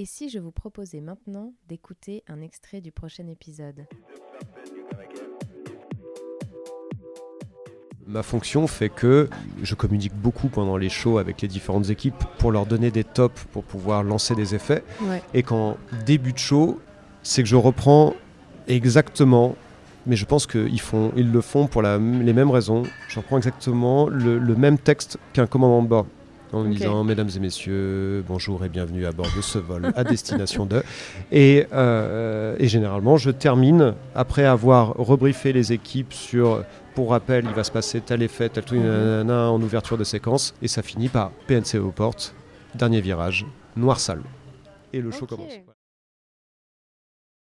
Et si je vous proposais maintenant d'écouter un extrait du prochain épisode Ma fonction fait que je communique beaucoup pendant les shows avec les différentes équipes pour leur donner des tops pour pouvoir lancer des effets. Ouais. Et qu'en début de show, c'est que je reprends exactement, mais je pense qu'ils ils le font pour la- les mêmes raisons. Je reprends exactement le, le même texte qu'un commandant de bord. En Ok. disant Mesdames et messieurs, bonjour et bienvenue à bord de ce vol à destination de. Et, euh, et généralement, je termine après avoir rebriefé les équipes sur pour rappel, il va se passer tel effet, tel truc, Mhm. nanana, en ouverture de séquence, et ça finit par PNC aux portes, dernier virage, noir sale. Et le show commence.